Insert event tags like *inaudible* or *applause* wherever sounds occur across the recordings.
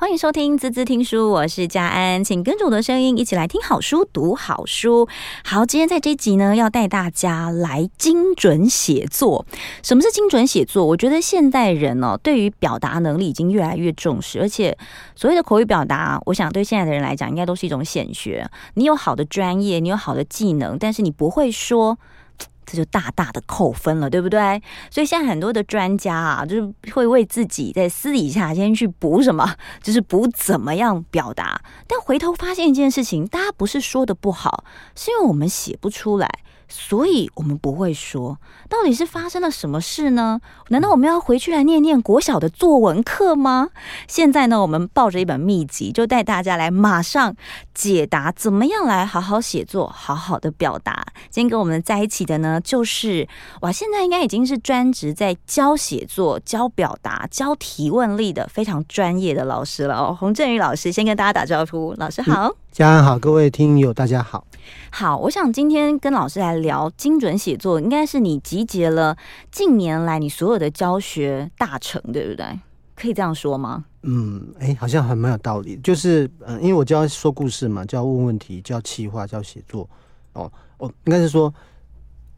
欢迎收听滋滋听书，我是佳安，请跟着我的声音一起来听好书、读好书。好，今天在这集呢，要带大家来精准写作。什么是精准写作？我觉得现代人哦，对于表达能力已经越来越重视，而且所谓的口语表达，我想对现在的人来讲，应该都是一种显学。你有好的专业，你有好的技能，但是你不会说。这就大大的扣分了，对不对？所以现在很多的专家啊，就是会为自己在私底下先去补什么，就是补怎么样表达。但回头发现一件事情，大家不是说的不好，是因为我们写不出来。所以我们不会说，到底是发生了什么事呢？难道我们要回去来念念国小的作文课吗？现在呢，我们抱着一本秘籍，就带大家来马上解答，怎么样来好好写作，好好的表达。今天跟我们在一起的呢，就是哇，现在应该已经是专职在教写作、教表达、教提问力的非常专业的老师了哦。洪振宇老师先跟大家打招呼，老师好。家安好，各位听友大家好。好，我想今天跟老师来聊精准写作，应该是你集结了近年来你所有的教学大成，对不对？可以这样说吗？嗯，哎、欸，好像还蛮有道理。就是，嗯、呃，因为我教说故事嘛，教问问题，教企划，教写作。哦，哦应该是说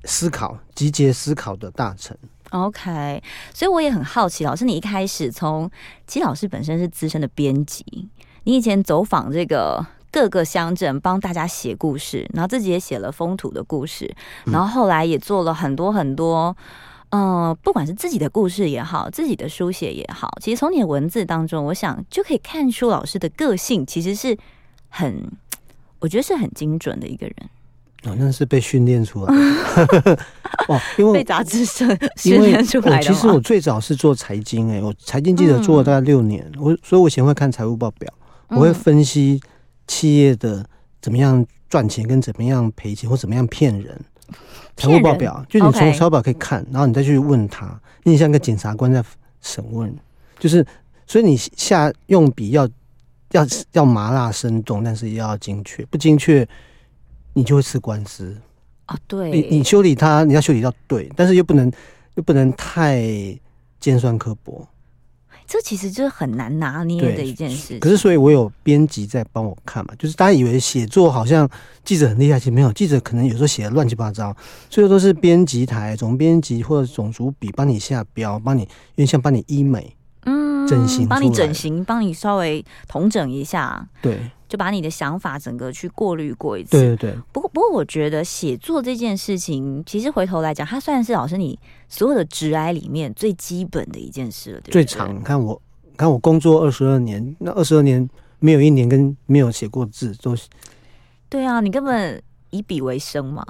思考，集结思考的大成。OK，所以我也很好奇，老师，你一开始从，其实老师本身是资深的编辑，你以前走访这个。各个乡镇帮大家写故事，然后自己也写了风土的故事，然后后来也做了很多很多，嗯、呃，不管是自己的故事也好，自己的书写也好，其实从你的文字当中，我想就可以看出老师的个性其实是很，我觉得是很精准的一个人。哦，那是被训练出来的，*laughs* 哦，因为被杂志社训练出来的。其实我最早是做财经、欸，哎，我财经记者做了大概六年，嗯、我所以我以前会看财务报表，我会分析。企业的怎么样赚钱，跟怎么样赔钱，或怎么样骗人？财务报表，就你从财务报表可以看，然后你再去问他，你像个检察官在审问，就是所以你下用笔要要要麻辣生动，但是也要精确，不精确你就会吃官司啊。对，你你修理他，你要修理到对，但是又不能又不能太尖酸刻薄。这其实就是很难拿捏的一件事。可是，所以我有编辑在帮我看嘛，就是大家以为写作好像记者很厉害，其实没有，记者可能有时候写的乱七八糟，最后都是编辑台总编辑或者总主笔帮你下标，帮你因为像帮你医美，嗯，整形，帮你整形，帮你稍微统整一下，对。就把你的想法整个去过滤过一次。对对对。不过不过，我觉得写作这件事情，其实回头来讲，它算是老师你所有的职癌里面最基本的一件事了，对不对？最长，你看我，看我工作二十二年，那二十二年没有一年跟没有写过字，都是。对啊，你根本以笔为生嘛。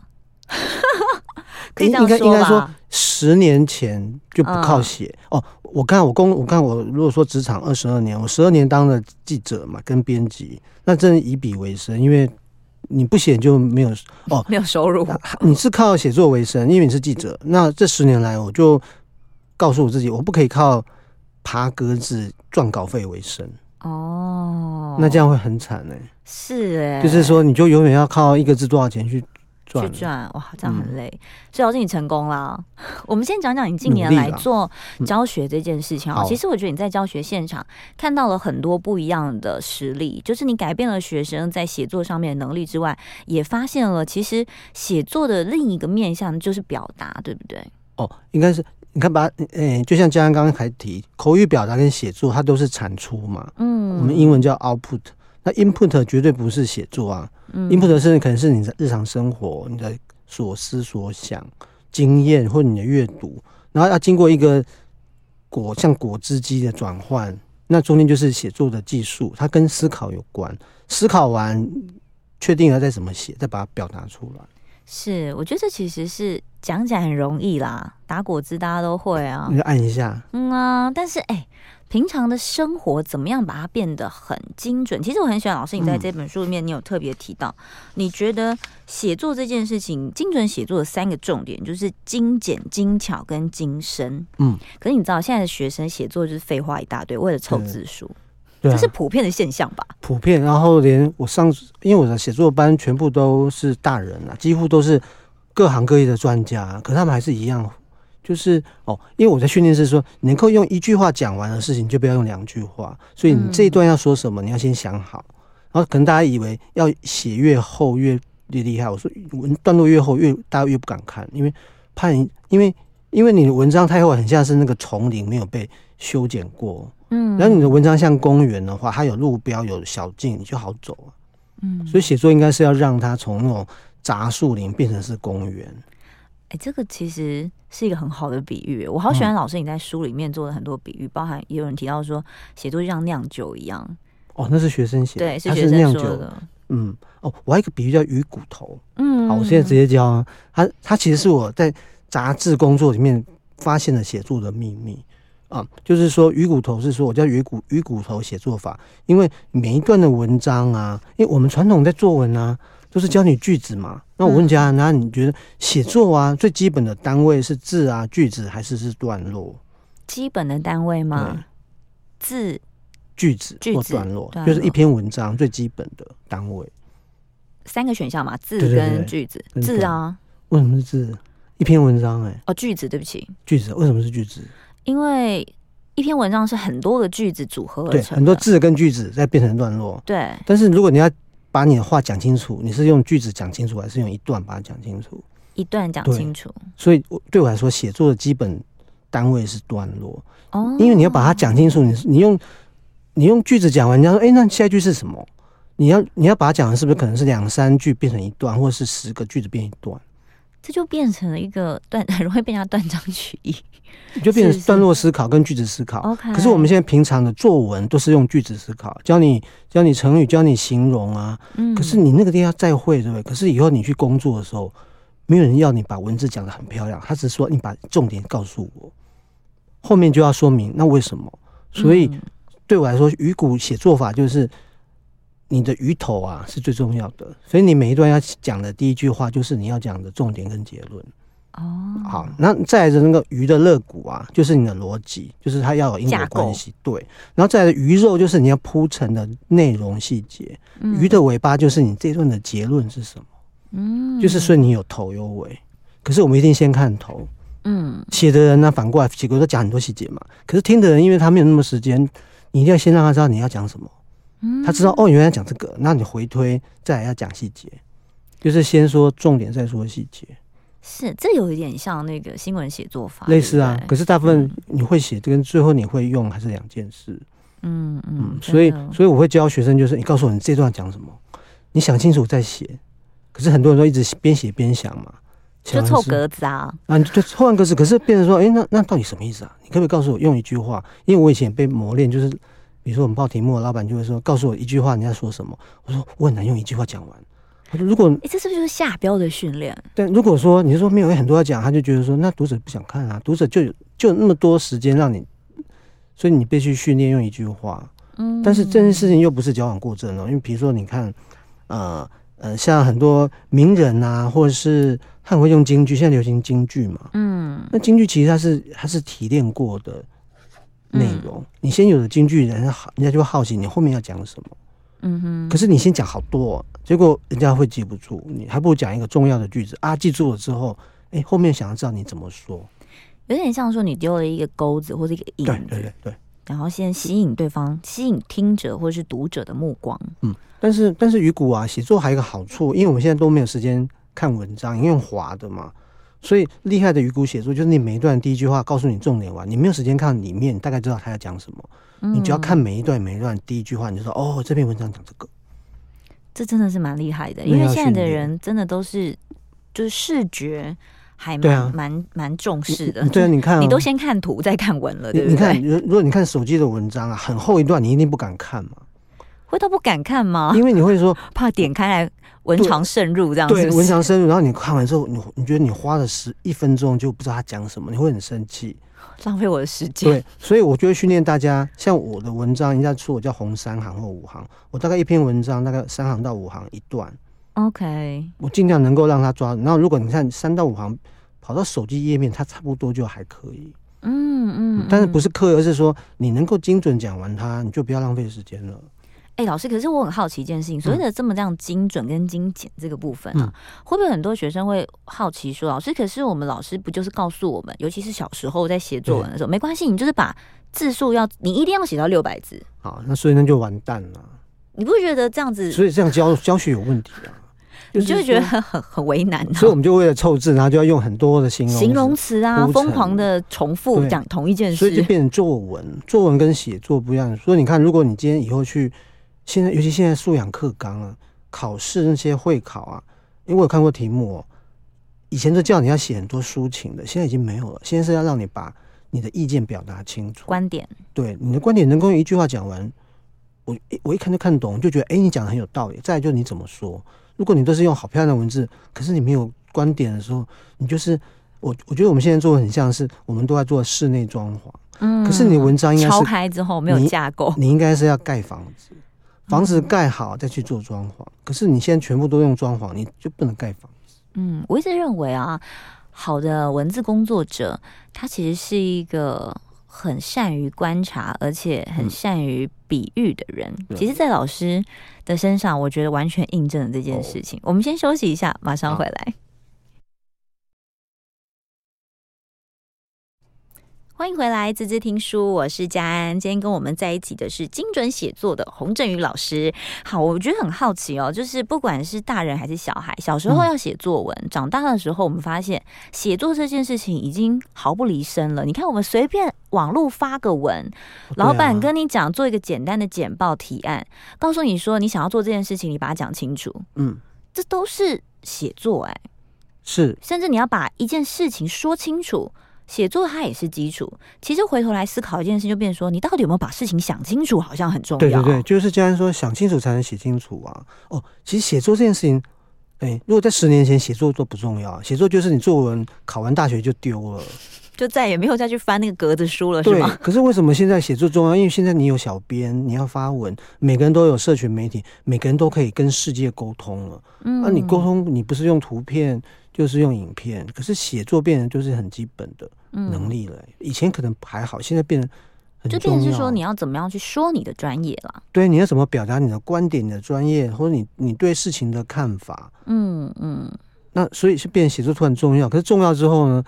*laughs* 可以应该应该说，十年前就不靠写、嗯、哦。我看我工，我看我如果说职场二十二年，我十二年当了记者嘛，跟编辑，那真的以笔为生，因为你不写就没有哦，*laughs* 没有收入。你是靠写作为生，因为你是记者。那这十年来，我就告诉我自己，我不可以靠爬格子赚稿费为生哦。那这样会很惨呢、欸。是哎、欸，就是说，你就永远要靠一个字多少钱去。去赚哇，这样很累。嗯、所以老师你成功了。*laughs* 我们先讲讲你近年来做教学这件事情啊。其实我觉得你在教学现场看到了很多不一样的实例，就是你改变了学生在写作上面的能力之外，也发现了其实写作的另一个面向就是表达，对不对？哦，应该是你看把，诶、欸，就像佳安刚刚还提，口语表达跟写作它都是产出嘛。嗯，我们英文叫 output，那 input 绝对不是写作啊。input 是可能是你的日常生活、你的所思所想、经验或你的阅读，然后要经过一个果像果汁机的转换，那中间就是写作的技术，它跟思考有关。思考完，确定了再怎么写，再把它表达出来。是，我觉得这其实是讲起来很容易啦，打果汁大家都会啊，你就按一下，嗯啊，但是哎。平常的生活怎么样把它变得很精准？其实我很喜欢老师，你在这本书里面，你有特别提到，你觉得写作这件事情，精准写作的三个重点就是精简、精巧跟精深。嗯，可是你知道现在的学生写作就是废话一大堆，为了凑字数，这是普遍的现象吧？普遍。然后连我上，因为我的写作班全部都是大人啊，几乎都是各行各业的专家，可他们还是一样就是哦，因为我在训练是说，能够用一句话讲完的事情，就不要用两句话。所以你这一段要说什么，你要先想好。然后可能大家以为要写越厚越越厉害，我说文段落越厚越大家越不敢看，因为怕你，因为因为你的文章太厚，很像是那个丛林没有被修剪过。嗯，然后你的文章像公园的话，它有路标有小径，你就好走啊。嗯，所以写作应该是要让它从那种杂树林变成是公园。哎，这个其实是一个很好的比喻。我好喜欢老师你在书里面做的很多比喻，嗯、包含也有人提到说，写作就像酿酒一样。哦，那是学生写的，对，是学生说的。嗯，哦，我还有一个比喻叫鱼骨头。嗯，好，我现在直接教啊。他他其实是我在杂志工作里面发现了写作的秘密啊，就是说鱼骨头是说我叫鱼骨鱼骨头写作法，因为每一段的文章啊，因为我们传统在作文啊。都是教你句子嘛？那我问家，那你觉得写作啊，最基本的单位是字啊、句子，还是是段落？基本的单位吗？字、句子或段落，就是一篇文章最基本的单位。三个选项嘛，字跟句子。字啊？为什么是字？一篇文章哎？哦，句子，对不起，句子为什么是句子？因为一篇文章是很多个句子组合而成，很多字跟句子再变成段落。对。但是如果你要把你的话讲清楚，你是用句子讲清楚，还是用一段把它讲清楚？一段讲清楚。所以，对我来说，写作的基本单位是段落。哦，因为你要把它讲清楚，你你用你用句子讲完，人家说：“哎、欸，那下一句是什么？”你要你要把它讲的是不是可能是两三句变成一段，或者是十个句子变一段？这就变成了一个断，*laughs* 很容易被人家断章取义。*laughs* 就变成段落思考跟句子思考。OK，可是我们现在平常的作文都是用句子思考，教你教你成语，教你形容啊。嗯。可是你那个地方再会，对不对？可是以后你去工作的时候，没有人要你把文字讲的很漂亮，他只是说你把重点告诉我，后面就要说明那为什么。所以对我来说，鱼骨写作法就是你的鱼头啊是最重要的。所以你每一段要讲的第一句话，就是你要讲的重点跟结论。哦，好，那再来的那个鱼的肋骨啊，就是你的逻辑，就是它要有因果关系，对。然后再来的鱼肉，就是你要铺陈的内容细节。嗯、鱼的尾巴，就是你这段的结论是什么？嗯，就是说你有头有尾。可是我们一定先看头。嗯，写的人呢，反过来写，都讲很多细节嘛。可是听的人，因为他没有那么时间，你一定要先让他知道你要讲什么。嗯，他知道哦，原来讲这个，那你回推再来要讲细节，就是先说重点，再说细节。是，这有一点像那个新闻写作法，类似啊。可是大部分你会写，跟最后你会用还是两件事。嗯嗯，嗯，所以所以我会教学生，就是你告诉我你这段讲什么，你想清楚再写。可是很多人都一直边写边想嘛，就凑格子啊。啊，就凑完格子，可是变成说，哎、欸，那那到底什么意思啊？你可不可以告诉我用一句话？因为我以前被磨练，就是比如说我们报题目，老板就会说，告诉我一句话，你要说什么？我说我很难用一句话讲完。如果哎，这是不是就是下标的训练？对，如果说你说没有很多要讲，他就觉得说那读者不想看啊，读者就就那么多时间让你，所以你必须训练用一句话。嗯，但是这件事情又不是矫枉过正哦，因为比如说你看，呃呃，像很多名人啊，或者是他很会用京剧，现在流行京剧嘛，嗯，那京剧其实它是它是提炼过的内容，嗯、你先有的京剧，人家好，人家就会好奇你后面要讲什么。嗯哼，可是你先讲好多，结果人家会记不住，你还不如讲一个重要的句子啊，记住了之后，哎、欸，后面想要知道你怎么说，有点像说你丢了一个钩子或者一个引子，对对对。对，然后先吸引对方，吸引听者或者是读者的目光。嗯，但是但是鱼骨啊，写作还有一个好处，因为我们现在都没有时间看文章，因为用滑的嘛，所以厉害的鱼骨写作就是你每一段第一句话告诉你重点完，你没有时间看里面，你大概知道他要讲什么。你只要看每一段每一段第一句话，你就说哦，这篇文章讲这个，这真的是蛮厉害的。因为现在的人真的都是就是视觉还蛮蛮蛮重视的。对啊，你看，你都先看图再看文了，对不对？你看，如如果你看手机的文章啊，很厚一段，你一定不敢看嘛？会都不敢看吗？因为你会说 *laughs* 怕点开来文长渗入这样子。对，文长渗入，然后你看完之后，你你觉得你花了十一分钟就不知道他讲什么，你会很生气。*laughs* 浪费我的时间。对，所以我就会训练大家，像我的文章，人家说我叫红三行或五行，我大概一篇文章大概三行到五行一段。OK，我尽量能够让他抓。然后如果你看三到五行跑到手机页面，它差不多就还可以。嗯嗯，但是不是刻意，而是说你能够精准讲完它，你就不要浪费时间了。哎、欸，老师，可是我很好奇一件事情，所谓的这么这样精准跟精简这个部分啊，嗯、会不会很多学生会好奇说，老师，可是我们老师不就是告诉我们，尤其是小时候在写作文的时候，对没关系，你就是把字数要，你一定要写到六百字。好，那所以那就完蛋了。你不会觉得这样子？所以这样教教学有问题啊？*laughs* 你就会觉得很很很为难、啊。所以我们就为了凑字，然后就要用很多的形容形容词啊，疯狂的重复讲同一件事，所以就变成作文。作文跟写作不一样。所以你看，如果你今天以后去。现在，尤其现在素养课纲啊，考试那些会考啊，因为我有看过题目哦。以前都叫你要写很多抒情的，现在已经没有了。现在是要让你把你的意见表达清楚，观点。对，你的观点能够用一句话讲完，我我一看就看懂，就觉得哎，你讲的很有道理。再来就是你怎么说，如果你都是用好漂亮的文字，可是你没有观点的时候，你就是我。我觉得我们现在做的很像是我们都在做室内装潢，嗯，可是你的文章应该是敲开之后没有架构，你应该是要盖房子。房子盖好再去做装潢，可是你现在全部都用装潢，你就不能盖房子。嗯，我一直认为啊，好的文字工作者，他其实是一个很善于观察，而且很善于比喻的人。嗯、其实，在老师的身上，我觉得完全印证了这件事情。哦、我们先休息一下，马上回来。欢迎回来，滋滋听书，我是佳安。今天跟我们在一起的是精准写作的洪振宇老师。好，我觉得很好奇哦，就是不管是大人还是小孩，小时候要写作文，嗯、长大的时候，我们发现写作这件事情已经毫不离身了。你看，我们随便网络发个文，老板跟你讲做一个简单的简报提案，告诉你说你想要做这件事情，你把它讲清楚。嗯，这都是写作哎，是，甚至你要把一件事情说清楚。写作它也是基础。其实回头来思考一件事，就变成说，你到底有没有把事情想清楚，好像很重要。对对对，就是既然说想清楚才能写清楚啊。哦，其实写作这件事情，哎，如果在十年前写作都不重要，写作就是你作文考完大学就丢了，就再也没有再去翻那个格子书了，是吗？可是为什么现在写作重要？因为现在你有小编，你要发文，每个人都有社群媒体，每个人都可以跟世界沟通了。嗯，那你沟通，你不是用图片？就是用影片，可是写作变成就是很基本的能力了。嗯、以前可能还好，现在变得很重要。就变成是说，你要怎么样去说你的专业了？对，你要怎么表达你的观点、你的专业，或者你你对事情的看法？嗯嗯。嗯，那所以是变写作突然重要。可是重要之后呢？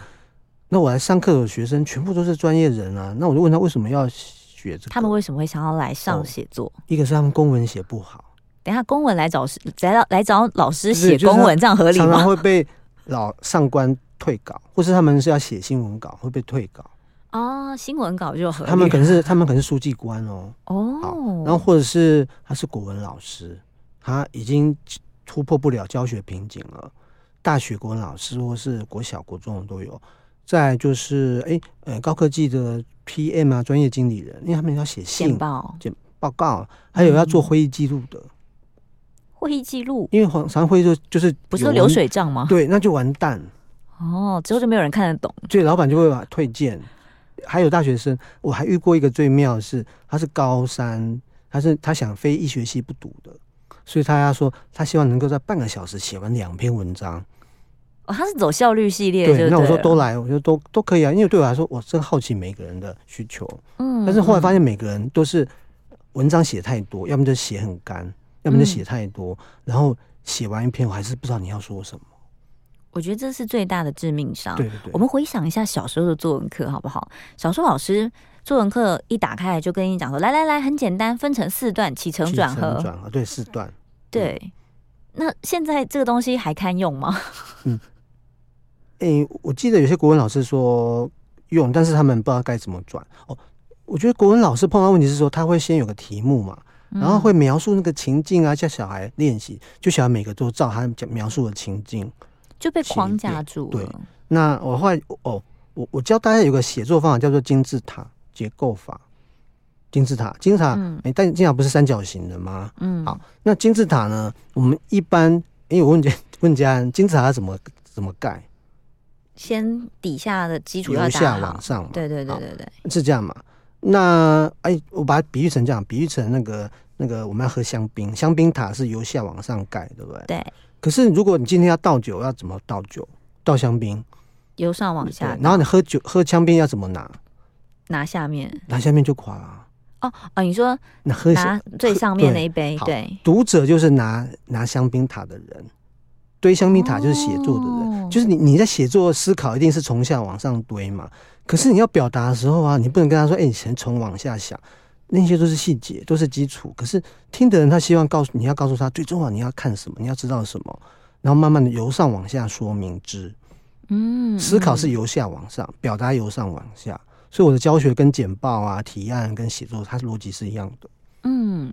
那我来上课的学生全部都是专业人啊。那我就问他为什么要学这个？他们为什么会想要来上写作？哦，一个是他们公文写不好。等下公文来找来来找老师写公文，这样合理吗？常常会被。老上官退稿，或是他们是要写新闻稿，会被退稿哦。新闻稿就很，他们可能是他们可能是书记官哦。哦，然后或者是他是国文老师，他已经突破不了教学瓶颈了。大学国文老师或是国小国中的都有。再就是哎呃高科技的 PM 啊，专业经理人，因为他们要写信报、简报告，还有要做会议记录的。嗯会议记录，因为常常会就就是不是流水账吗？对，那就完蛋哦，之后就没有人看得懂，所以老板就会把推荐。还有大学生，我还遇过一个最妙的是，他是高三，他是他想非医学系不读的，所以他要说他希望能够在半个小时写完两篇文章。哦，他是走效率系列，对。那我说都来，我觉得都都可以啊，因为对我来说，我真好奇每个人的需求。嗯，但是后来发现每个人都是文章写太多，要么就写很干。要么就写太多，嗯、然后写完一篇，我还是不知道你要说什么。我觉得这是最大的致命伤。对对对，我们回想一下小时候的作文课，好不好？小时候老师作文课一打开来就跟你讲说：“来来来，很简单，分成四段，起承转合。”转合对四段。对，嗯、那现在这个东西还堪用吗？嗯，我记得有些国文老师说用，但是他们不知道该怎么转。哦，我觉得国文老师碰到问题是说，他会先有个题目嘛。然后会描述那个情境啊，叫小孩练习，就小孩每个都照他讲描述的情境，就被框架住了。对，那我后来哦，我我教大家有个写作方法，叫做金字塔结构法。金字塔，金字塔，哎、嗯，但金字塔不是三角形的吗？嗯，好，那金字塔呢？我们一般，因为我问家 *laughs* 问家人，金字塔要怎么怎么盖？先底下的基础要由下往上嘛？对对对对对，是这样嘛？那哎，我把它比喻成这样，比喻成那个。那个我们要喝香槟，香槟塔是由下往上盖，对不对？对。可是如果你今天要倒酒，要怎么倒酒？倒香槟，由上往下。然后你喝酒喝香槟要怎么拿？拿下面。拿下面就垮了。哦哦，你说拿喝拿最上面那一杯，对，读者就是拿拿香槟塔的人，堆香槟塔就是写作的人，哦、就是你你在写作思考一定是从下往上堆嘛。可是你要表达的时候啊，你不能跟他说，哎、欸，你先从往下想，那些都是细节，都是基础。可是听的人他希望告诉你要告诉他最重要你要看什么，你要知道什么，然后慢慢的由上往下说明之。嗯，思考是由下往上，表达由上往下。所以我的教学跟简报啊、提案跟写作，它逻辑是一样的。嗯，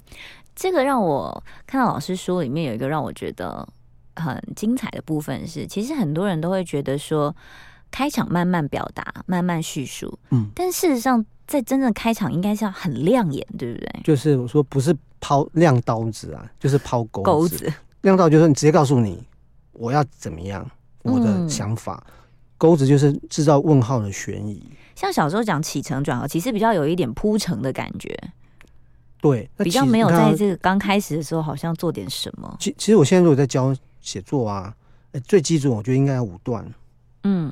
这个让我看到老师书里面有一个让我觉得很精彩的部分是，其实很多人都会觉得说，开场慢慢表达、慢慢叙述，嗯，但事实上在真正开场应该是要很亮眼，对不对？就是我说不是抛亮刀子啊，就是抛钩钩子。亮刀就是你直接告诉你我要怎么样，我的想法。嗯钩子就是制造问号的悬疑，像小时候讲起承转合，其实比较有一点铺陈的感觉，对，比较没有在这个刚开始的时候好像做点什么。其其实我现在如果在教写作啊，最基准我觉得应该要五段，嗯，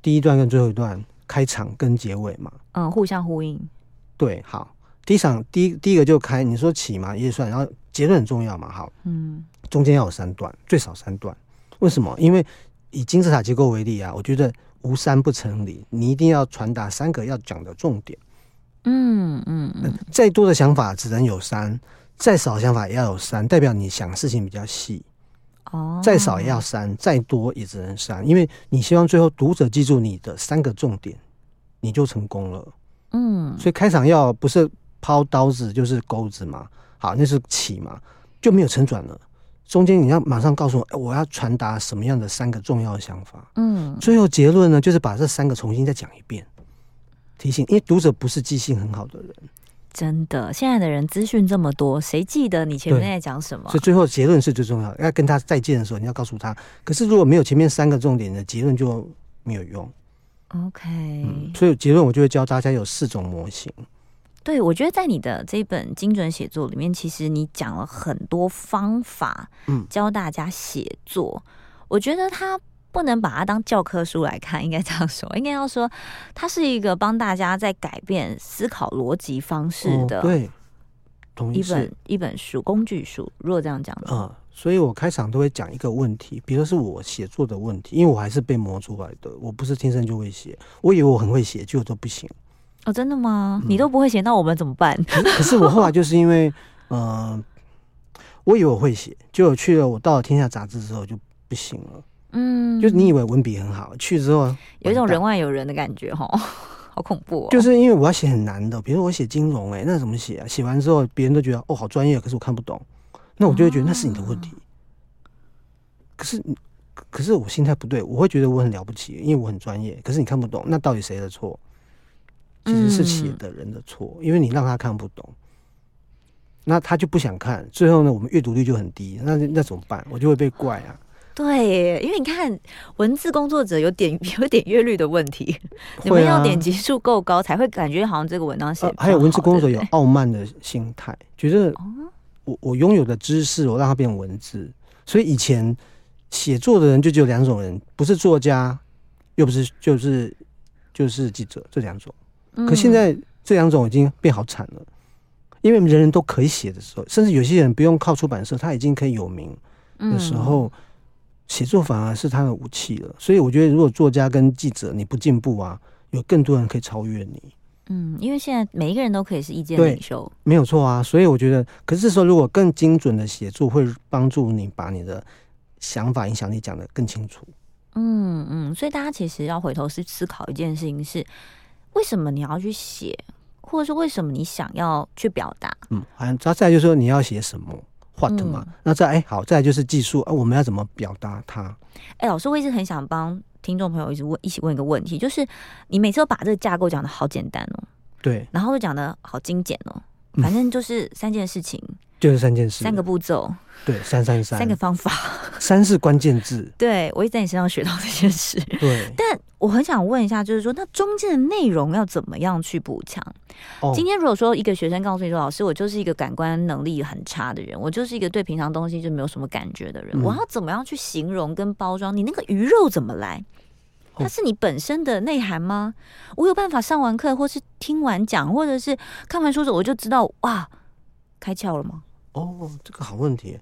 第一段跟最后一段，开场跟结尾嘛，嗯，互相呼应。对，好，第一场第一第一个就开，你说起嘛也算，然后结论很重要嘛，好，嗯，中间要有三段，最少三段，为什么？因为以金字塔结构为例啊，我觉得无三不成理。你一定要传达三个要讲的重点。嗯嗯嗯，再多的想法只能有三，再少的想法也要有三，代表你想事情比较细。哦，再少也要删，再多也只能删，因为你希望最后读者记住你的三个重点，你就成功了。嗯，所以开场要不是抛刀子就是钩子嘛，好，那是起嘛，就没有承转了。中间你要马上告诉我，我要传达什么样的三个重要的想法。嗯，最后结论呢，就是把这三个重新再讲一遍，提醒，因为读者不是记性很好的人。真的，现在的人资讯这么多，谁记得你前面在讲什么？所以最后结论是最重要的。要跟他再见的时候，你要告诉他。可是如果没有前面三个重点的结论，就没有用。OK，嗯，所以结论我就会教大家有四种模型。对，我觉得在你的这一本精准写作里面，其实你讲了很多方法，嗯，教大家写作。嗯，我觉得他不能把它当教科书来看，应该这样说，应该要说，它是一个帮大家在改变思考逻辑方式的，对，同一本一本书，工具书。如果这样讲的啊，嗯，所以我开场都会讲一个问题，比如说是我写作的问题，因为我还是被磨出来的，我不是天生就会写，我以为我很会写，结果都不行。哦，真的吗？你都不会写，那我们怎么办？嗯、可是我后来就是因为，嗯、呃，我以为我会写，结果去了，我到了《天下杂志》之后就不行了。嗯，就是你以为文笔很好，去之后有一种人外有人的感觉，哈，*laughs* 好恐怖、哦。就是因为我要写很难的，比如我写金融、欸，哎，那怎么写啊？写完之后，别人都觉得哦，好专业，可是我看不懂，那我就会觉得那是你的问题。啊、可是，可是我心态不对，我会觉得我很了不起，因为我很专业。可是你看不懂，那到底谁的错？其实是写的人的错，嗯、因为你让他看不懂，那他就不想看。最后呢，我们阅读率就很低，那那怎么办？我就会被怪啊。对，因为你看文字工作者有点 *laughs* 有点阅率的问题，啊、你们要点击数够高才会感觉好像这个文章写、呃。还有文字工作者有傲慢的心态，觉得我我拥有的知识，我让它变成文字。所以以前写作的人就只有两种人，不是作家，又不是就是就是记者，这两种。可现在这两种已经变好惨了，因为人人都可以写的时候，甚至有些人不用靠出版社，他已经可以有名的时候，写作反而是他的武器了。所以我觉得，如果作家跟记者你不进步啊，有更多人可以超越你。嗯，因为现在每一个人都可以是意见领袖，没有错啊。所以我觉得，可是说如果更精准的写作，会帮助你把你的想法、影响力讲得更清楚。嗯嗯，所以大家其实要回头是思考一件事情是。为什么你要去写，或者是为什么你想要去表达？嗯，好像再再就是说你要写什么，what 嘛？嗯、那再哎好，再来就是技术啊，我们要怎么表达它？哎、欸，老师，我一直很想帮听众朋友一直问一起问一个问题，就是你每次都把这个架构讲的好简单哦，对，然后又讲的好精简哦，反正就是三件事情。嗯就是三件事，三个步骤，对，三三三，三个方法，三是关键字。*laughs* 对，我一直在你身上学到这件事。对，但我很想问一下，就是说，那中间的内容要怎么样去补强？哦，今天如果说一个学生告诉你说，老师，我就是一个感官能力很差的人，我就是一个对平常东西就没有什么感觉的人，嗯，我要怎么样去形容跟包装？你那个鱼肉怎么来？它是你本身的内涵吗？我有办法上完课，或是听完讲，或者是看完书之后，我就知道哇，开窍了吗？哦，这个好问题。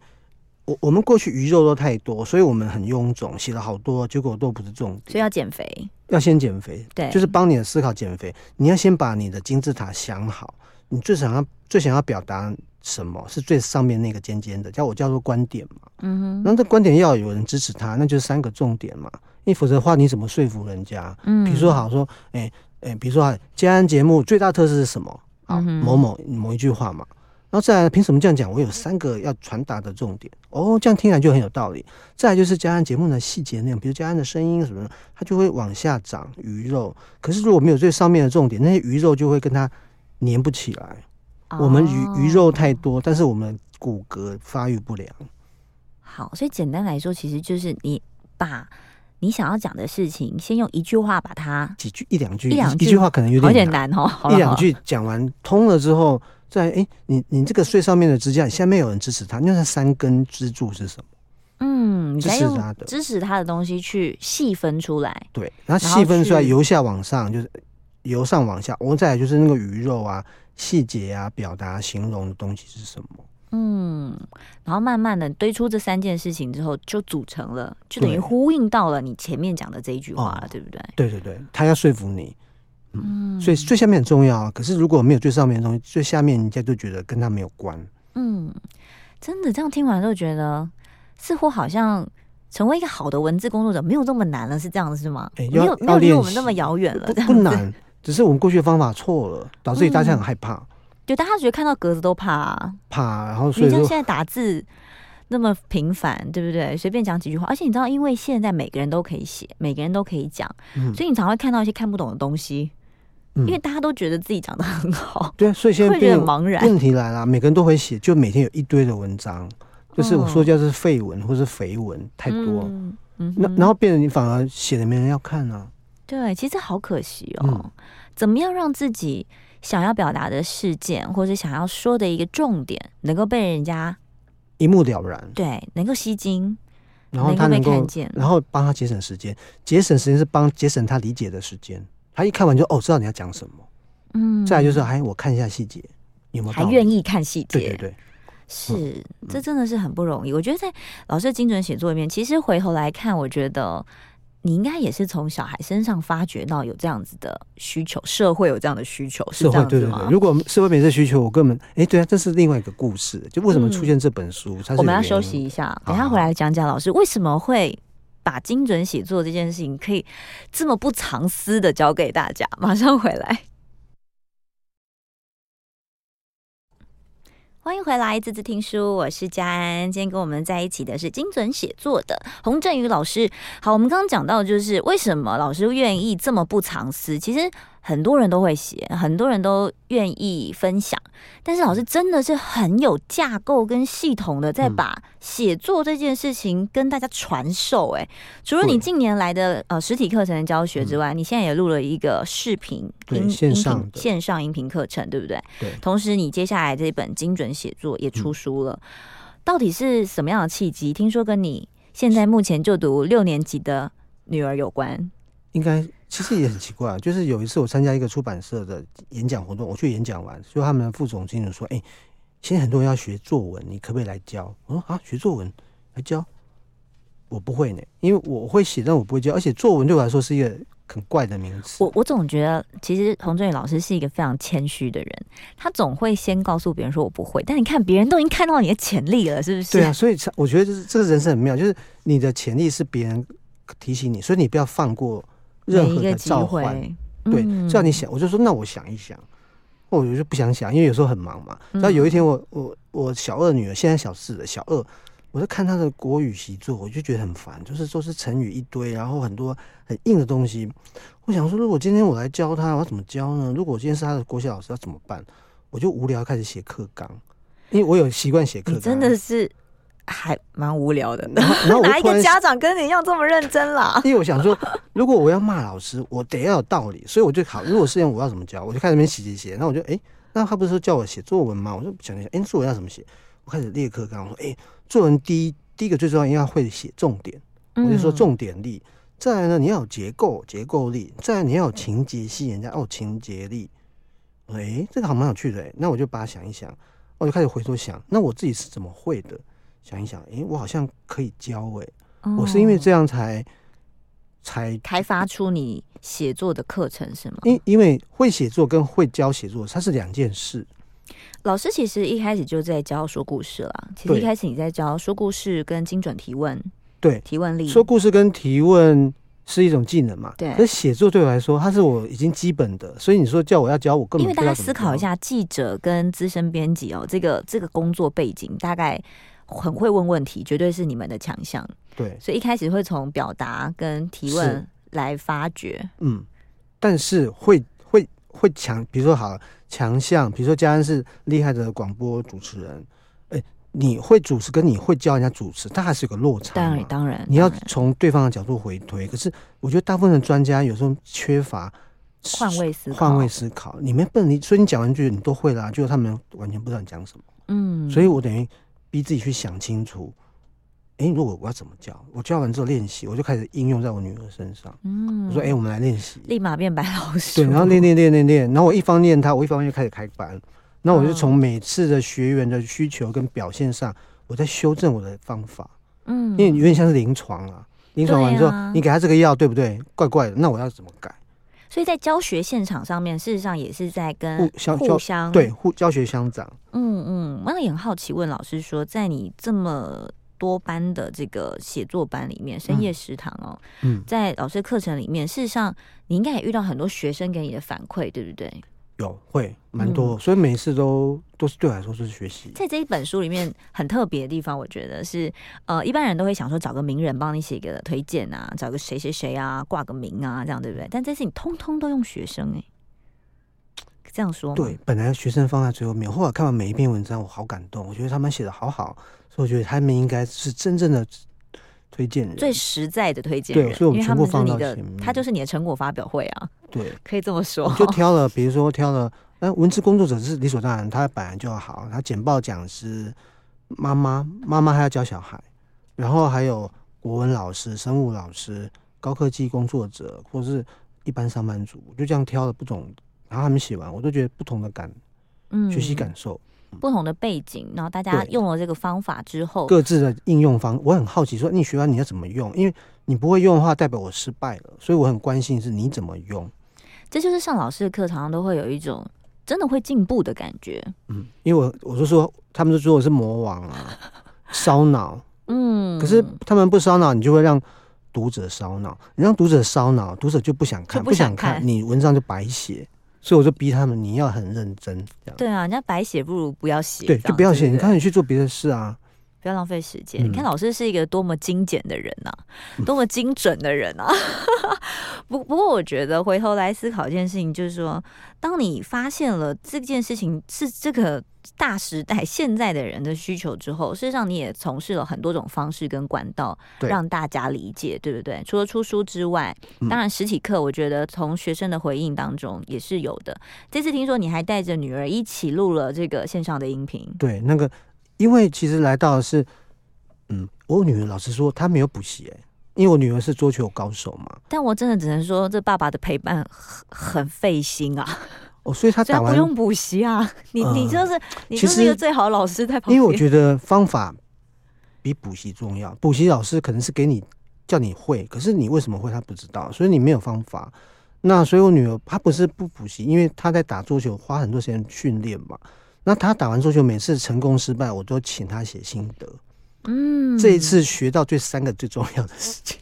我我们过去鱼肉都太多，所以我们很臃肿，写了好多，结果都不是重点。所以要减肥，要先减肥，对，就是帮你的思考减肥。你要先把你的金字塔想好，你最想要最想要表达什么是最上面那个尖尖的，叫我叫做观点嘛。嗯哼，那这观点要有人支持他，那就是三个重点嘛。因为否则的话，你怎么说服人家？嗯，比如说好说，哎、欸、哎、欸，比如说啊，嘉安节目最大特色是什么？啊，某某某一句话嘛。然后再来，凭什么这样讲？我有三个要传达的重点哦，这样听起来就很有道理。再来就是加安节目的细节内容，比如加安的声音什么的，它就会往下长鱼肉。可是如果没有最上面的重点，那些鱼肉就会跟它粘不起来。哦、我们鱼鱼肉太多，但是我们骨骼发育不良。好，所以简单来说，其实就是你把你想要讲的事情，先用一句话把它几句一两句一两句，一句话可能有点有点难哦。一两句讲完通了之后。在哎，你你这个最上面的支架，下面有人支持他，那三根支柱是什么？嗯，支持他的支持他的东西去细分出来。对，然后细分出来，由下往上就是由上往下，我再来就是那个鱼肉啊、细节啊、表达、形容的东西是什么？嗯，然后慢慢的堆出这三件事情之后，就组成了，就等于呼应到了你前面讲的这一句话了，对，对不对？对对对，他要说服你。嗯，所以最下面很重要啊。可是如果没有最上面的东西，最下面人家就觉得跟他没有关。嗯，真的这样听完之后觉得，似乎好像成为一个好的文字工作者没有这么难了，是这样子是吗？欸、没有没有离我们那么遥远了不，不难，只是我们过去的方法错了，导致大家很害怕。嗯、对，大家觉得看到格子都怕、啊，怕。然后所以你像现在打字那么频繁，对不对？随便讲几句话，而且你知道，因为现在每个人都可以写，每个人都可以讲，嗯、所以你常会看到一些看不懂的东西。因为大家都觉得自己讲得很好，对啊，所以现在会觉得茫然。问题来了，每个人都会写，就每天有一堆的文章，就是我说叫是废文或是肥文太多，嗯嗯、那然后变得你反而写的没人要看呢、啊。对，其实好可惜哦。嗯、怎么样让自己想要表达的事件，或者想要说的一个重点，能够被人家一目了然？对，能够吸睛，然后他能够被看见，然后帮他节省时间，节省时间是帮节省他理解的时间。他一看完就哦，知道你要讲什么，嗯，再来就是哎，我看一下细节，有没有还愿意看细节？对对对，是，嗯、这真的是很不容易。我觉得在老师的精准写作里面，其实回头来看，我觉得你应该也是从小孩身上发觉到有这样子的需求，社会有这样的需求，是这样？对对对，如果社会没这需求，我根本哎，对啊，这是另外一个故事。就为什么出现这本书？嗯、我们要休息一下，等下回来讲讲老师为什么会。把精准写作这件事情可以这么不藏私的教给大家，马上回来。欢迎回来，字字听书，我是佳安。今天跟我们在一起的是精准写作的洪振宇老师。好，我们刚刚讲到，就是为什么老师愿意这么不藏私？其实。很多人都会写，很多人都愿意分享，但是老师真的是很有架构跟系统的，在把写作这件事情跟大家传授。哎，除了你近年来的呃实体课程的教学之外，你现在也录了一个视频音线上线上音频课程，对不对？对。同时，你接下来这本精准写作也出书了，到底是什么样的契机？听说跟你现在目前就读六年级的女儿有关？应该。其实也很奇怪，就是有一次我参加一个出版社的演讲活动，我去演讲完，就他们的副总经理说：“哎、欸，现在很多人要学作文，你可不可以来教？”我说：“啊，学作文来教？我不会呢，因为我会写，但我不会教。而且作文对我来说是一个很怪的名词。我我总觉得，其实洪振宇老师是一个非常谦虚的人，他总会先告诉别人说我不会，但你看别人都已经看到你的潜力了，是不是？对啊，所以我觉得就是这个人生很妙，就是你的潜力是别人提醒你，所以你不要放过。任何的召唤，对，只要你想，我就说那我想一想，我就不想想，因为有时候很忙嘛。然后有一天我，我我我小二女儿现在小四了小二，我在看她的国语习作，我就觉得很烦，就是说是成语一堆，然后很多很硬的东西。我想说，如果今天我来教她，我要怎么教呢？如果我今天是她的国小老师，要怎么办？我就无聊开始写课纲，因为我有习惯写课纲，真的是。还蛮无聊的，然后，然后 *laughs* 哪一个家长跟你一样这么认真啦？因为我想说，*laughs* 如果我要骂老师，我得要有道理，所以我就好。如果是这样，我要怎么教？我就开始那边写写写。那我就哎、欸，那他不是说叫我写作文吗？我就想一想，哎、欸，作文要怎么写？我开始列课纲，我说，哎、欸，作文第一第一个最重要，应该要会写重点。我就说重点力，再来呢，你要有结构结构力，再来你要有情节戏，人家哦情节力。哎、欸，这个好蛮有趣的哎，那我就把它想一想，我就开始回头想，那我自己是怎么会的？想一想，哎、欸，我好像可以教哎，哦、我是因为这样才才开发出你写作的课程是吗？因因为会写作跟会教写作，它是两件事。老师其实一开始就在教说故事了，其实一开始你在教说故事跟精准提问，对，提问力，说故事跟提问。是一种技能嘛？对。可是写作对我来说，它是我已经基本的，所以你说叫我要教，我根本不。因为大家思考一下，记者跟资深编辑哦，这个这个工作背景，大概很会问问题，绝对是你们的强项。对。所以一开始会从表达跟提问来发掘。嗯。但是会会会强，比如说好强项，比如说嘉恩是厉害的广播主持人。你会主持跟你会教人家主持，它还是有个落差。当然，当然，你要从对方的角度回推。可是，我觉得大部分的专家有时候缺乏换位思考。换位思考，你们不能，你所以你讲完句你都会啦，就是他们完全不知道你讲什么。嗯，所以我等于逼自己去想清楚。哎，如果我要怎么教？我教完之后练习，我就开始应用在我女儿身上。嗯，我说，哎，我们来练习，立马变白老师。对，然后练练练练练，然后我一方练他，我一方面就开始开班。那我就从每次的学员的需求跟表现上，我在修正我的方法。嗯，因为有点像是临床啊，临床完之后，你给他这个药对不对？怪怪的，那我要怎么改？所以在教学现场上面，事实上也是在跟互相对互教学相长。嗯嗯，我也很好奇，问老师说，在你这么多班的这个写作班里面，深夜食堂哦，嗯，在老师课程里面，事实上你应该也遇到很多学生给你的反馈，对不对？有会蛮多，嗯、所以每一次都都是对我来说是学习。在这一本书里面很特别的地方，我觉得是呃，一般人都会想说找个名人帮你写个推荐啊，找个谁谁谁啊挂个名啊，这样对不对？但这次你通通都用学生哎、欸，这样说对，本来学生放在最后面，后来看完每一篇文章，我好感动，我觉得他们写的好好，所以我觉得他们应该是真正的。推荐人最实在的推荐人，对，所以我们全部放到前面，他们是你的，他就是你的成果发表会啊，对，可以这么说。就挑了，比如说挑了，那文字工作者是理所当然，他本来就好，他简报讲师，妈妈妈妈还要教小孩，然后还有国文老师、生物老师、高科技工作者，或是一般上班族，就这样挑了不同，然后他们写完，我都觉得不同的感，嗯，学习感受。不同的背景，然后大家用了这个方法之后，各自的应用方，我很好奇，说你学完你要怎么用？因为你不会用的话，代表我失败了，所以我很关心是你怎么用。这就是上老师的课，常常都会有一种真的会进步的感觉。嗯，因为我我就说，他们就说我是魔王啊，*laughs* 烧脑。嗯，可是他们不烧脑，你就会让读者烧脑。你让读者烧脑，读者就不想看，不想看，不想看，你文章就白写。所以我就逼他们，你要很认真。对啊，人家白写不如不要写。对，就不要写。你看，你去做别的事啊，不要浪费时间。嗯、你看，老师是一个多么精简的人呐、*laughs* 多么精准的人啊。*laughs* 不不过，我觉得回头来思考一件事情，就是说，当你发现了这件事情是这个。大时代现在的人的需求之后，事实上你也从事了很多种方式跟管道，让大家理解，对，对不对？除了出书之外，当然实体课，我觉得从学生的回应当中也是有的。这次听说你还带着女儿一起录了这个线上的音频，对，那个因为其实来到的是，嗯，我女儿老实说她没有补习，哎，因为我女儿是桌球高手嘛。但我真的只能说，这爸爸的陪伴很很费心啊。哦，所以他打完不用补习啊，你你就是、呃、你就是一个最好的老师在旁边。因为我觉得方法比补习重要，补习老师可能是给你叫你会，可是你为什么会他不知道，所以你没有方法。那所以我女儿她不是不补习，因为她在打桌球花很多时间训练嘛。那他打完桌球每次成功失败，我都请他写心得。嗯，这一次学到最三个最重要的事情。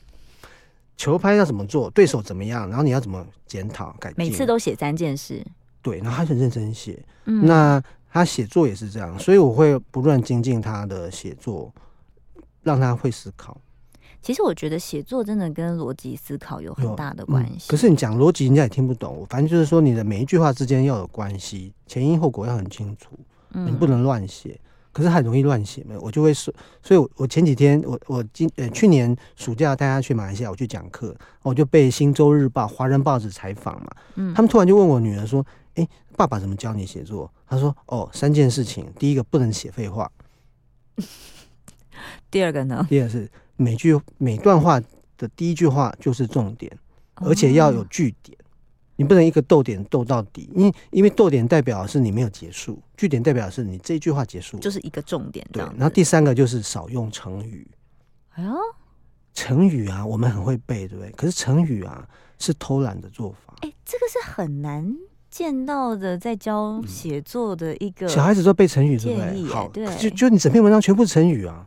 球拍要怎么做，对手怎么样，然后你要怎么检讨改进，每次都写三件事。对，然后他很认真写，嗯，那他写作也是这样，所以我会不断精进他的写作，让他会思考。其实我觉得写作真的跟逻辑思考有很大的关系。嗯，可是你讲逻辑，人家也听不懂。反正就是说，你的每一句话之间要有关系，前因后果要很清楚，你不能乱写。可是很容易乱写嘛，我就会说，所以我我前几天我我今呃去年暑假带他去马来西亚，我去讲课，我就被《新洲日报》、《华人报纸》采访嘛，嗯，他们突然就问我女儿说：“哎、欸，爸爸怎么教你写作？”他说：“哦，三件事情，第一个不能写废话，*laughs* 第二个呢？第二个是每句每段话的第一句话就是重点，而且要有句点，你不能一个逗点逗到底，因为因为逗点代表是你没有结束，句点代表是你这句话结束，就是一个重点。对，然后第三个就是少用成语。哎呦，成语啊，我们很会背，对不对？可是成语啊，是偷懒的做法。哎，这个是很难见到的，在教写作的一个、嗯、小孩子都背成语，对不对？好，对，就就你整篇文章全部成语啊。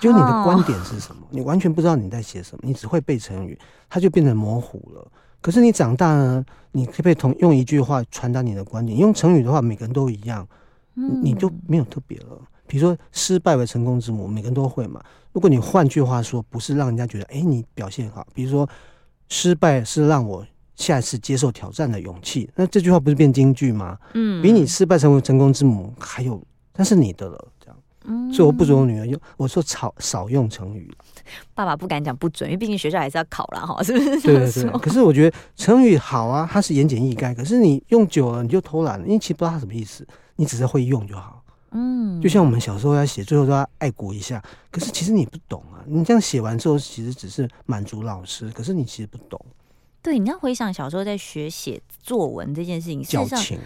就你的观点是什么？你完全不知道你在写什么，你只会背成语，它就变得模糊了。可是你长大呢，你可不可以同用一句话传达你的观点？用成语的话，每个人都一样，你就没有特别了。比如说“失败为成功之母”，每个人都会嘛。如果你换句话说，不是让人家觉得哎，你表现好，比如说“失败是让我下一次接受挑战的勇气”，那这句话不是变金句吗？嗯，比你“失败成为成功之母”还有，那是你的了。所以我不准我女儿用，我说少少用成语。爸爸不敢讲不准，因为毕竟学校还是要考啦，哈，是不是？对对对。*laughs* 可是我觉得成语好啊，它是言简意赅。可是你用久了，你就偷懒了，因为其实不知道它什么意思，你只是会用就好。嗯，就像我们小时候要写，最后都要爱国一下。可是其实你不懂啊，你这样写完之后，其实只是满足老师，可是你其实不懂。对，你要回想小时候在学写作文这件事情，矫情，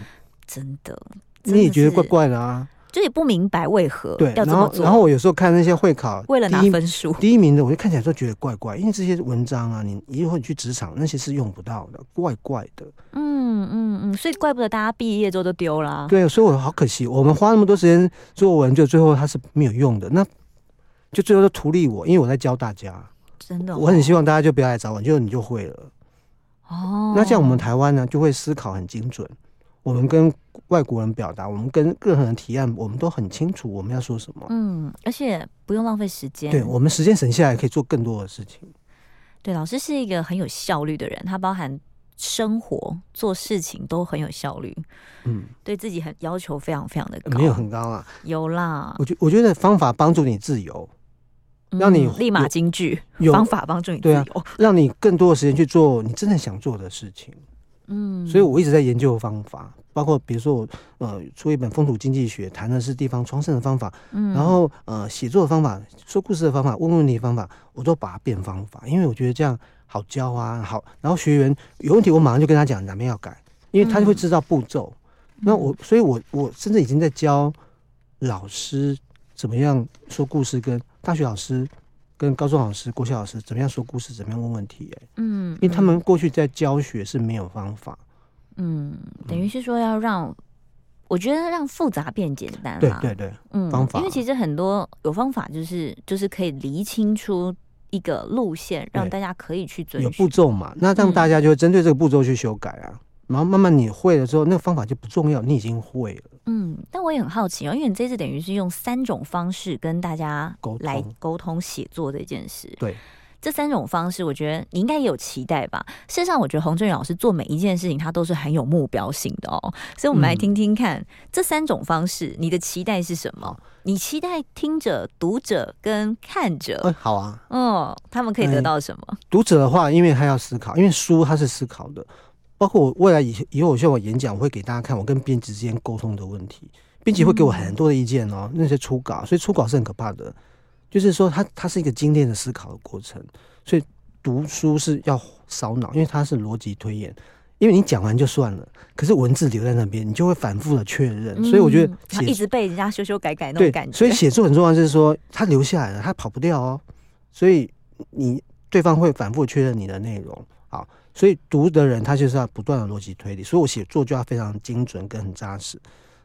真的，你也觉得怪怪的啊。就也不明白为何对要这么做。然后，然后我有时候看那些会考，为了拿分数，第一名的，我就看起来都觉得怪怪，因为这些文章啊，你以后你去职场那些是用不到的，怪怪的。嗯嗯嗯，所以怪不得大家毕业之后都丢了啊。对，所以我好可惜，我们花那么多时间作文，就最后它是没有用的，那就最后都图利我，因为我在教大家。真的哦，我很希望大家就不要来找我，就你就会了。哦，那像我们台湾呢，就会思考很精准。我们跟外国人表达，我们跟任何人提案，我们都很清楚我们要说什么。嗯，而且不用浪费时间。对，我们时间省下来，可以做更多的事情。对，老师是一个很有效率的人，他包含生活做事情都很有效率。嗯，对自己很要求非常非常的高。没有很高啊，有啦。我觉我觉得方法帮助你自由，让你、嗯、立马金句。有方法帮助你自由，对啊，*laughs* 让你更多的时间去做你真的想做的事情。嗯，所以我一直在研究方法，包括比如说我呃出一本《风土经济学》，谈的是地方创生的方法，嗯，然后呃写作的方法、说故事的方法、问问题的方法，我都把它变方法，因为我觉得这样好教啊，好，然后学员有问题，我马上就跟他讲哪边要改，因为他就会知道步骤。嗯、那我，所以我我甚至已经在教老师怎么样说故事，跟大学老师。跟高中老师、国小老师怎么样说故事，怎么样问问题、欸？哎，嗯，因为他们过去在教学是没有方法，嗯，等于是说要让，嗯、我觉得让复杂变简单，对对对，嗯，方法，因为其实很多有方法，就是就是可以厘清出一个路线，让大家可以去遵循，有步骤嘛，那让大家就会针对这个步骤去修改啊。嗯然后慢慢你会了之后，那个方法就不重要，你已经会了。嗯，但我也很好奇哦，因为你这次等于是用三种方式跟大家来沟通写作这件事。对，这三种方式，我觉得你应该也有期待吧。事实上，我觉得洪振宇老师做每一件事情，他都是很有目标性的哦。所以，我们来听听看、嗯、这三种方式，你的期待是什么？你期待听者、读者跟看者？嗯，好啊。嗯，他们可以得到什么？读者的话，因为他要思考，因为书他是思考的。包括我未来以以后，我像我演讲，我会给大家看我跟编辑之间沟通的问题，编辑会给我很多的意见哦。那些初稿，所以初稿是很可怕的，就是说它它是一个精炼的思考的过程。所以读书是要烧脑，因为它是逻辑推演。因为你讲完就算了，可是文字留在那边，你就会反复的确认。所以我觉得他一直被人家修修改改那种感觉。所以写作很重要，就是说他留下来了，他跑不掉哦。所以你对方会反复确认你的内容。好。所以读的人他就是要不断的逻辑推理，所以我写作就要非常精准跟很扎实。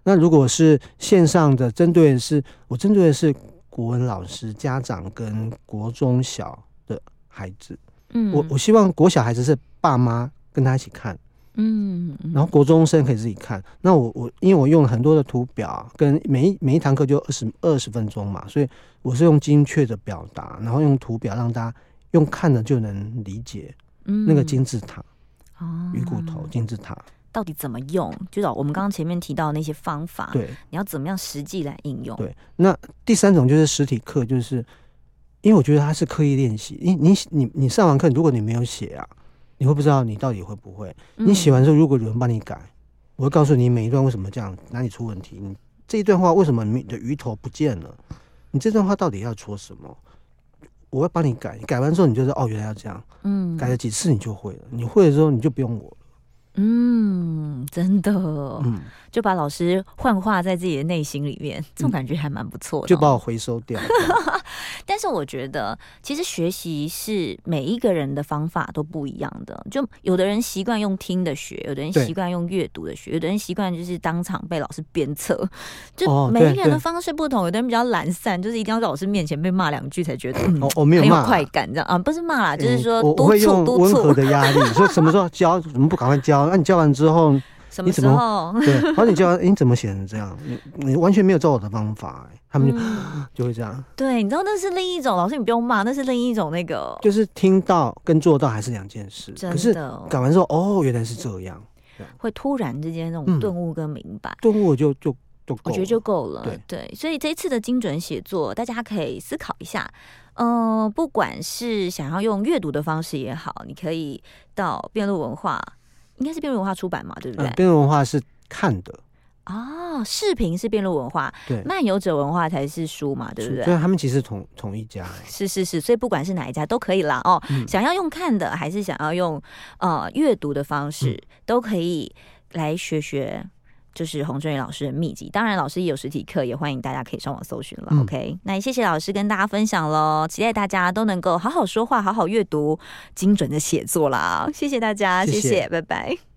那如果是线上的，针对的是我针对的是国文老师、家长跟国中小的孩子，嗯，我我希望国小孩子是爸妈跟他一起看，嗯，然后国中生可以自己看。那我我因为我用了很多的图表，跟每一每一堂课就二十二十分钟嘛，所以我是用精确的表达，然后用图表让大家用看的就能理解。那个金字塔，哦，鱼骨头金字塔到底怎么用？就是我们刚刚前面提到的那些方法，对，你要怎么样实际来应用？对，那第三种就是实体课，就是因为我觉得它是刻意练习。你你你你上完课，如果你没有写啊，你会不知道你到底会不会。你写完之后，如果有人帮你改，我会告诉你每一段为什么这样，哪里出问题。你这一段话为什么你的鱼头不见了？你这段话到底要说什么？我会帮你改，改完之后你就说哦，原来要这样，嗯，改了几次你就会了，你会的时候你就不用我了，嗯，真的，嗯。就把老师幻化在自己的内心里面，这种感觉还蛮不错的、哦嗯。就把我回收掉。*laughs* 但是我觉得，其实学习是每一个人的方法都不一样的。就有的人习惯用听的学，有的人习惯用阅读的学，有的人习惯就是当场被老师鞭策。就每一个人的方式不同，有的人比较懒散，就是一定要在老师面前被骂两句才觉得哦，我没有骂快感这样啊，不是骂啦，就是说督促督促。的压力，说什么时候教，怎么不赶快教？那你教完之后。什么时候？对，然后你教，*laughs* 你怎么写成这样？你你完全没有照我的方法，欸，他们就、嗯、就会这样。对，你知道那是另一种老师，你不用骂，那是另一种那个，就是听到跟做到还是两件事。真的，可是改完之后，哦，原来是这样，会突然之间那种顿悟跟明白，顿、嗯、悟就就就够，我觉得就够了。对对，所以这一次的精准写作，大家可以思考一下。嗯、呃，不管是想要用阅读的方式也好，你可以到辩论文化，应该是辩论文化出版嘛，对不对？辩论文化是。看的哦，视频是辩论文化，对，漫游者文化才是书嘛，对不对？所以，他们其实同同一家，是是是，所以不管是哪一家都可以啦哦。嗯、想要用看的，还是想要用呃阅读的方式，嗯、都可以来学学，就是洪春宇老师的秘籍。当然，老师也有实体课，也欢迎大家可以上网搜寻了。嗯、OK，那也谢谢老师跟大家分享喽，期待大家都能够好好说话，好好阅读，精准的写作啦。谢谢大家，谢谢，谢谢拜拜。